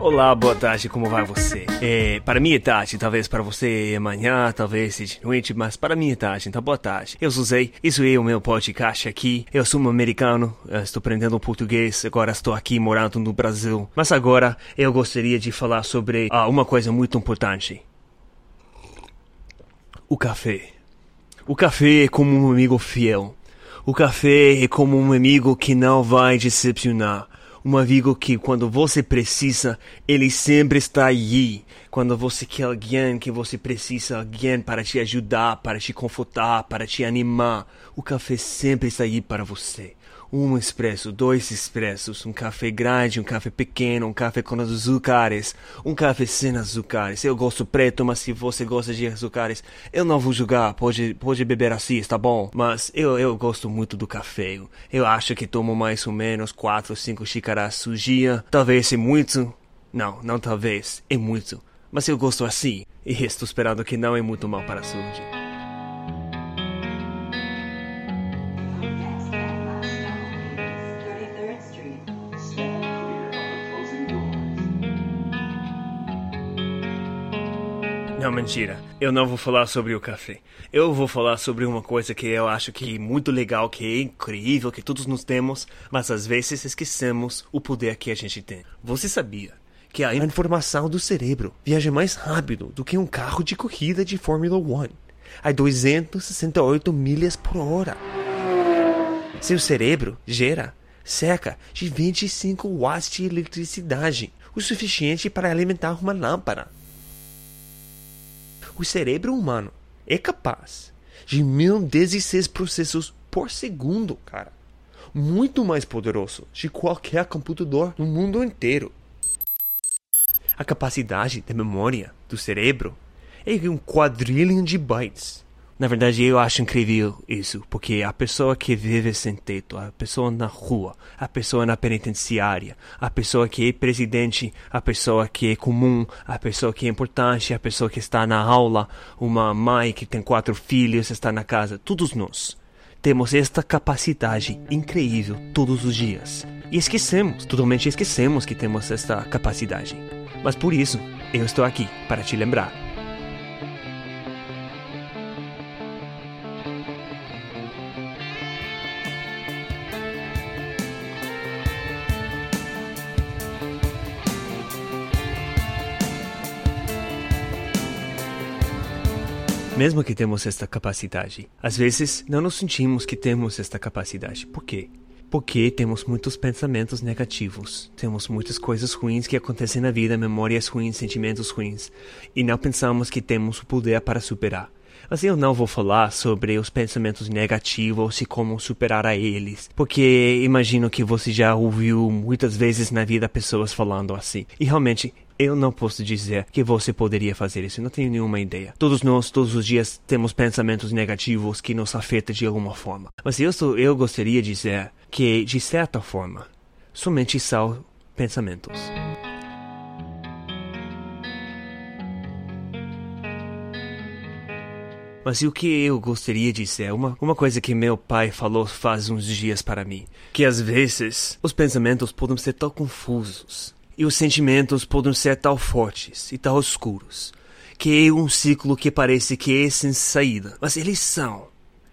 Olá, boa tarde, como vai você? É, para mim é tarde, talvez para você é talvez seja noite, mas para mim é tarde, então boa tarde. Eu sou Zé, isso é o meu podcast aqui. Eu sou um americano, estou aprendendo português, agora estou aqui morando no Brasil. Mas agora eu gostaria de falar sobre ah, uma coisa muito importante. O café. O café é como um amigo fiel. O café é como um amigo que não vai decepcionar um amigo que quando você precisa, ele sempre está aí. Quando você quer alguém que você precisa, alguém para te ajudar, para te confortar, para te animar, o café sempre está aí para você um expresso, dois expressos, um café grande, um café pequeno, um café com açúcares, um café sem açúcares. Eu gosto preto, mas se você gosta de açúcares, eu não vou julgar, pode, pode beber assim, está bom? Mas eu, eu gosto muito do café. Eu acho que tomo mais ou menos quatro, cinco xícaras por dia. Talvez é muito. Não, não talvez, é muito. Mas eu gosto assim, e estou esperando que não é muito mal para a saúde. Não, mentira. Eu não vou falar sobre o café. Eu vou falar sobre uma coisa que eu acho que é muito legal, que é incrível, que todos nós temos, mas às vezes esquecemos o poder que a gente tem. Você sabia que a informação do cérebro viaja mais rápido do que um carro de corrida de Fórmula 1 a 268 milhas por hora? Seu cérebro gera cerca de 25 watts de eletricidade, o suficiente para alimentar uma lâmpada o cérebro humano é capaz de 1016 processos por segundo, cara. Muito mais poderoso de qualquer computador no mundo inteiro. A capacidade de memória do cérebro é um quadrilhão de bytes. Na verdade, eu acho incrível isso, porque a pessoa que vive sem teto, a pessoa na rua, a pessoa na penitenciária, a pessoa que é presidente, a pessoa que é comum, a pessoa que é importante, a pessoa que está na aula, uma mãe que tem quatro filhos, está na casa, todos nós temos esta capacidade incrível todos os dias. E esquecemos, totalmente esquecemos que temos esta capacidade. Mas por isso, eu estou aqui para te lembrar. Mesmo que temos esta capacidade, às vezes não nos sentimos que temos esta capacidade. Por quê? Porque temos muitos pensamentos negativos, temos muitas coisas ruins que acontecem na vida, memórias ruins, sentimentos ruins, e não pensamos que temos o poder para superar. Mas eu não vou falar sobre os pensamentos negativos e como superar a eles, porque imagino que você já ouviu muitas vezes na vida pessoas falando assim. E realmente eu não posso dizer que você poderia fazer isso, não tenho nenhuma ideia. Todos nós, todos os dias, temos pensamentos negativos que nos afetam de alguma forma. Mas eu, sou, eu gostaria de dizer que, de certa forma, somente são pensamentos. Mas o que eu gostaria de dizer, uma, uma coisa que meu pai falou faz uns dias para mim, que às vezes os pensamentos podem ser tão confusos, e os sentimentos podem ser tão fortes e tão escuros que é um ciclo que parece que é sem saída. Mas eles são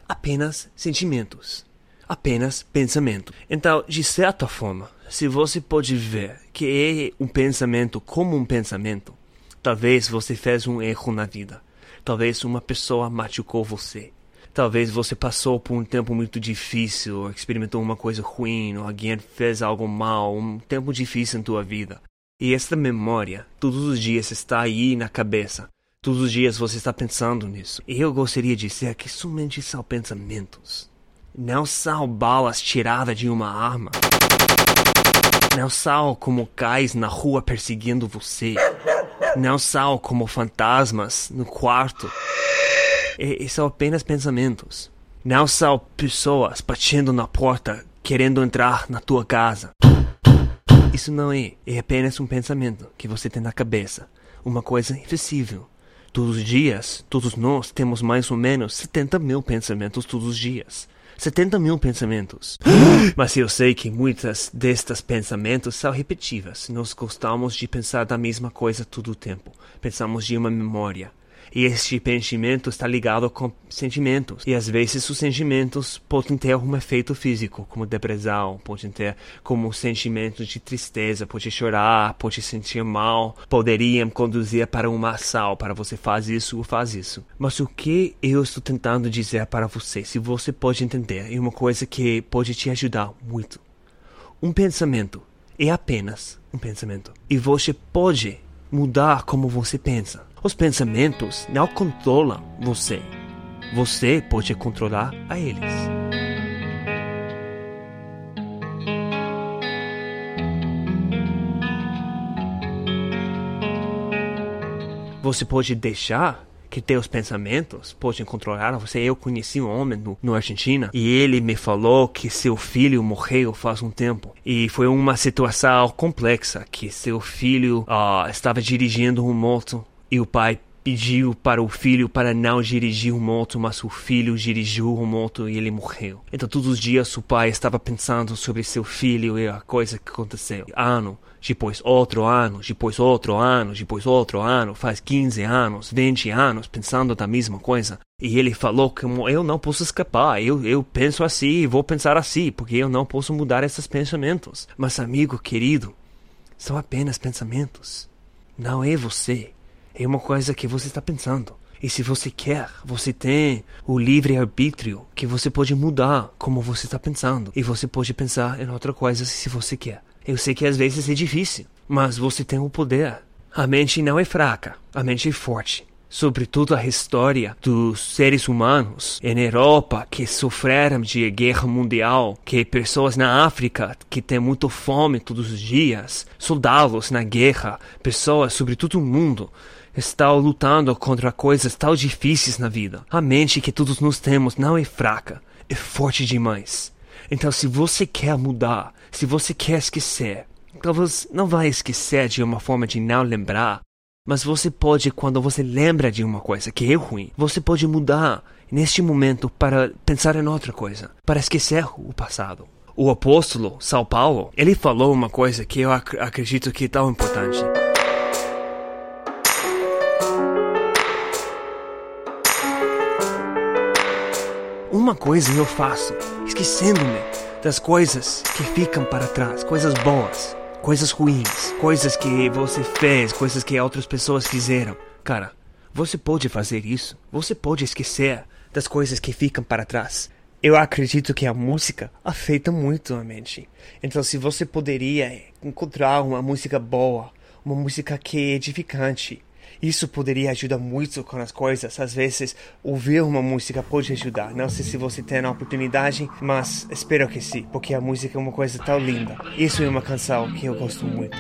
apenas sentimentos, apenas pensamento. Então, de certa forma, se você pode ver que é um pensamento como um pensamento, talvez você fez um erro na vida. Talvez uma pessoa machucou você. Talvez você passou por um tempo muito difícil, experimentou uma coisa ruim, ou alguém fez algo mal, um tempo difícil em tua vida. E esta memória, todos os dias está aí na cabeça. Todos os dias você está pensando nisso. E eu gostaria de dizer que somente são pensamentos. Não são balas tiradas de uma arma. Não são como cais na rua perseguindo você. Não são como fantasmas no quarto e, e são apenas pensamentos. Não são pessoas batendo na porta querendo entrar na tua casa. Isso não é. É apenas um pensamento que você tem na cabeça. Uma coisa invisível. Todos os dias, todos nós temos mais ou menos 70 mil pensamentos todos os dias. 70 mil pensamentos. Mas eu sei que muitas destes pensamentos são repetitivas. Nós gostamos de pensar da mesma coisa todo o tempo. Pensamos de uma memória. E este pensamento está ligado com sentimentos. E às vezes os sentimentos podem ter um efeito físico, como depressão, podem ter como sentimentos de tristeza, pode chorar, pode sentir mal, poderiam conduzir para uma ação, para você faz isso ou faz isso. Mas o que eu estou tentando dizer para você, se você pode entender, é uma coisa que pode te ajudar muito. Um pensamento é apenas um pensamento. E você pode mudar como você pensa. Os pensamentos não controlam você. Você pode controlar a eles. Você pode deixar que teus pensamentos podem controlar você. Eu conheci um homem no, no Argentina e ele me falou que seu filho morreu faz um tempo e foi uma situação complexa que seu filho uh, estava dirigindo um moto e o pai pediu para o filho para não dirigir o moto, mas o filho dirigiu o moto e ele morreu. Então todos os dias o pai estava pensando sobre seu filho e a coisa que aconteceu. Ano, depois outro ano, depois outro ano, depois outro ano, faz 15 anos, 20 anos pensando da mesma coisa. E ele falou que eu não posso escapar, eu, eu penso assim e vou pensar assim, porque eu não posso mudar esses pensamentos. Mas amigo querido, são apenas pensamentos. Não é você é uma coisa que você está pensando. E se você quer, você tem o livre arbítrio que você pode mudar como você está pensando. E você pode pensar em outra coisa se você quer. Eu sei que às vezes é difícil, mas você tem o poder. A mente não é fraca, a mente é forte. Sobretudo a história dos seres humanos em Europa que sofreram de guerra mundial, que pessoas na África que têm muito fome todos os dias, soldados na guerra, pessoas sobre todo o mundo está lutando contra coisas tão difíceis na vida. A mente que todos nós temos não é fraca, é forte demais. Então, se você quer mudar, se você quer esquecer, talvez não vai esquecer de uma forma de não lembrar, mas você pode, quando você lembra de uma coisa que é ruim, você pode mudar neste momento para pensar em outra coisa, para esquecer o passado. O apóstolo São Paulo, ele falou uma coisa que eu ac acredito que é tão importante. Uma coisa eu faço, esquecendo-me das coisas que ficam para trás, coisas boas, coisas ruins, coisas que você fez, coisas que outras pessoas fizeram. Cara, você pode fazer isso. Você pode esquecer das coisas que ficam para trás. Eu acredito que a música afeta muito a mente. Então, se você poderia encontrar uma música boa, uma música que é edificante, isso poderia ajudar muito com as coisas. Às vezes, ouvir uma música pode ajudar. Não sei se você tem a oportunidade, mas espero que sim, porque a música é uma coisa tão linda. Isso é uma canção que eu gosto muito.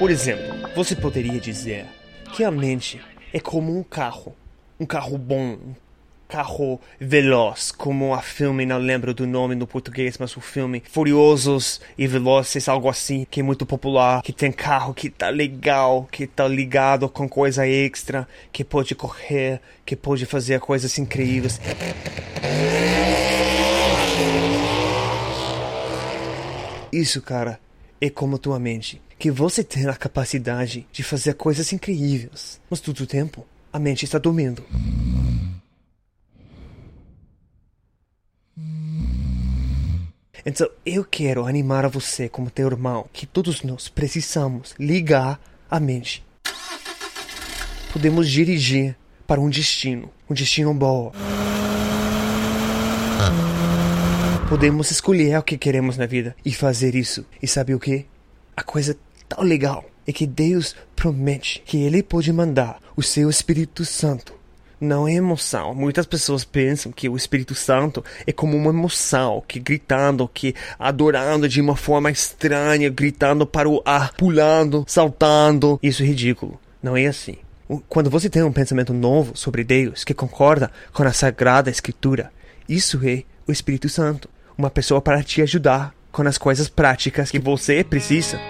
Por exemplo, você poderia dizer que a mente é como um carro. Um carro bom, um carro veloz, como a filme, não lembro do nome no português, mas o filme Furiosos e Velozes, algo assim, que é muito popular, que tem carro que tá legal, que tá ligado com coisa extra, que pode correr, que pode fazer coisas incríveis. Isso, cara, é como tua mente. Que você tem a capacidade de fazer coisas incríveis, mas todo o tempo a mente está dormindo. Então eu quero animar a você como teu irmão que todos nós precisamos ligar a mente. Podemos dirigir para um destino, um destino bom. Podemos escolher o que queremos na vida e fazer isso. E sabe o que? A coisa tão legal é que Deus promete que Ele pode mandar o seu Espírito Santo não é emoção. Muitas pessoas pensam que o Espírito Santo é como uma emoção, que gritando, que adorando de uma forma estranha, gritando para o ar, pulando, saltando. Isso é ridículo. Não é assim. Quando você tem um pensamento novo sobre Deus que concorda com a Sagrada Escritura, isso é o Espírito Santo, uma pessoa para te ajudar com as coisas práticas que você precisa.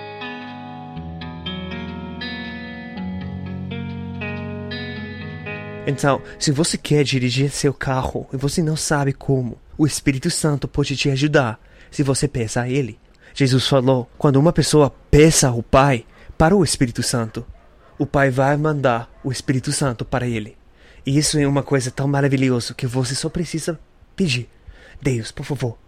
Então, se você quer dirigir seu carro e você não sabe como, o Espírito Santo pode te ajudar se você peça a Ele. Jesus falou: quando uma pessoa peça ao Pai para o Espírito Santo, o Pai vai mandar o Espírito Santo para ele. E isso é uma coisa tão maravilhosa que você só precisa pedir. Deus, por favor,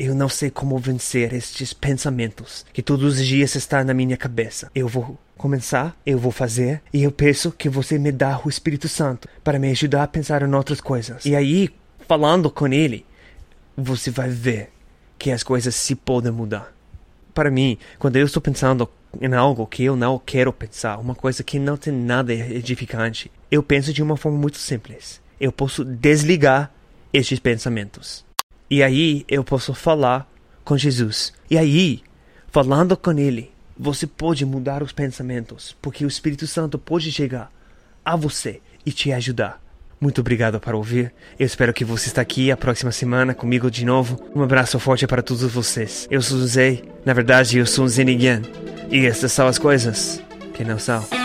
eu não sei como vencer estes pensamentos que todos os dias estão na minha cabeça. Eu vou começar, eu vou fazer, e eu peço que você me dê o Espírito Santo para me ajudar a pensar em outras coisas. E aí, falando com ele, você vai ver que as coisas se podem mudar. Para mim, quando eu estou pensando em algo que eu não quero pensar, uma coisa que não tem nada edificante, eu penso de uma forma muito simples. Eu posso desligar estes pensamentos. E aí eu posso falar com Jesus. E aí, falando com Ele, você pode mudar os pensamentos, porque o Espírito Santo pode chegar a você e te ajudar. Muito obrigado por ouvir. Eu espero que você está aqui a próxima semana comigo de novo. Um abraço forte para todos vocês. Eu sou o Zé. Na verdade, eu sou o Zenigan. E essas são as coisas que não são.